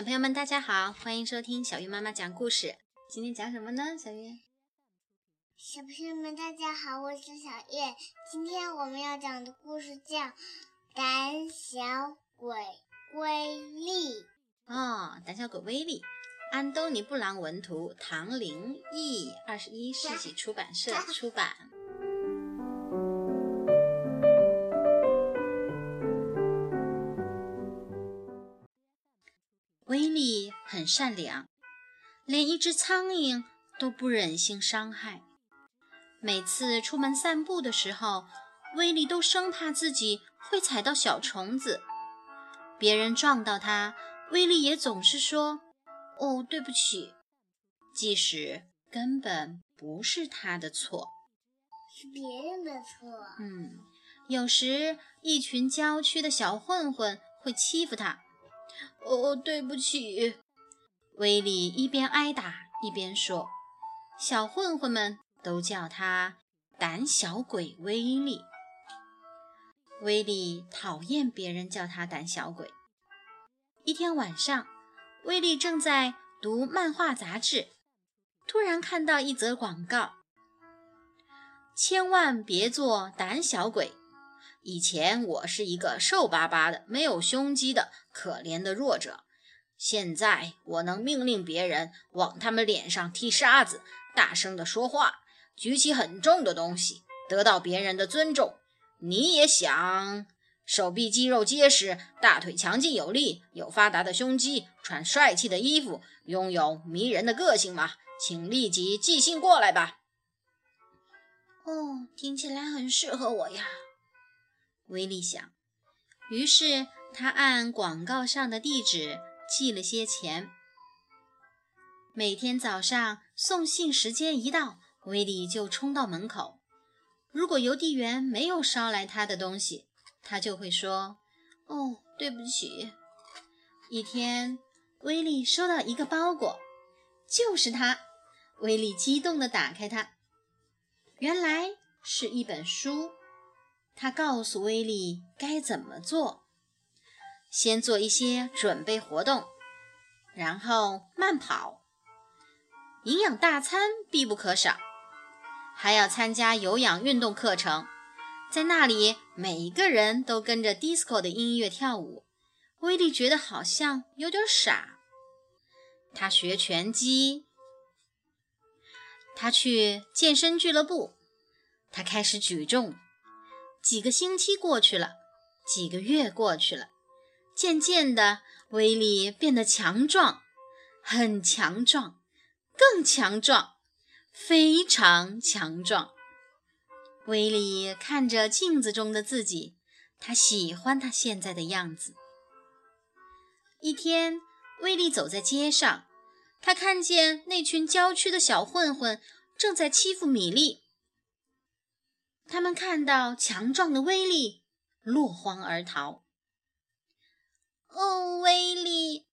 小朋友们，大家好，欢迎收听小鱼妈妈讲故事。今天讲什么呢？小月，小朋友们，大家好，我是小月。今天我们要讲的故事叫《胆小鬼威力》。哦，胆小鬼威力，安东尼·布朗文图，唐玲译，二十一世纪出版社出版。威力很善良，连一只苍蝇都不忍心伤害。每次出门散步的时候，威力都生怕自己会踩到小虫子。别人撞到他，威力也总是说：“哦，对不起。”即使根本不是他的错，是别人的错。嗯，有时一群郊区的小混混会欺负他。哦，对不起，威利一边挨打一边说：“小混混们都叫他胆小鬼威利。”威利讨厌别人叫他胆小鬼。一天晚上，威利正在读漫画杂志，突然看到一则广告：“千万别做胆小鬼。”以前我是一个瘦巴巴的、没有胸肌的可怜的弱者，现在我能命令别人往他们脸上踢沙子，大声地说话，举起很重的东西，得到别人的尊重。你也想手臂肌肉结实，大腿强劲有力，有发达的胸肌，穿帅气的衣服，拥有迷人的个性吗？请立即寄信过来吧。哦，听起来很适合我呀。威利想，于是他按广告上的地址寄了些钱。每天早上送信时间一到，威利就冲到门口。如果邮递员没有捎来他的东西，他就会说：“哦，对不起。”一天，威利收到一个包裹，就是他。威利激动地打开它，原来是一本书。他告诉威利该怎么做：先做一些准备活动，然后慢跑，营养大餐必不可少，还要参加有氧运动课程。在那里，每一个人都跟着 disco 的音乐跳舞。威利觉得好像有点傻。他学拳击，他去健身俱乐部，他开始举重。几个星期过去了，几个月过去了，渐渐的，威力变得强壮，很强壮，更强壮，非常强壮。威力看着镜子中的自己，他喜欢他现在的样子。一天，威力走在街上，他看见那群郊区的小混混正在欺负米莉。他们看到强壮的威力，落荒而逃。哦，威力，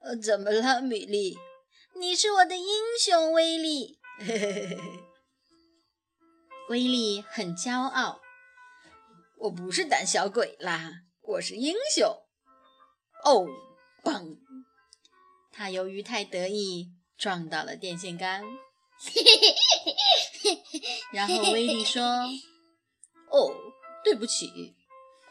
呃，怎么了，米莉？你是我的英雄，威力。威力很骄傲。我不是胆小鬼啦，我是英雄。哦，嘣！他由于太得意，撞到了电线杆。然后威利说：“ 哦，对不起。”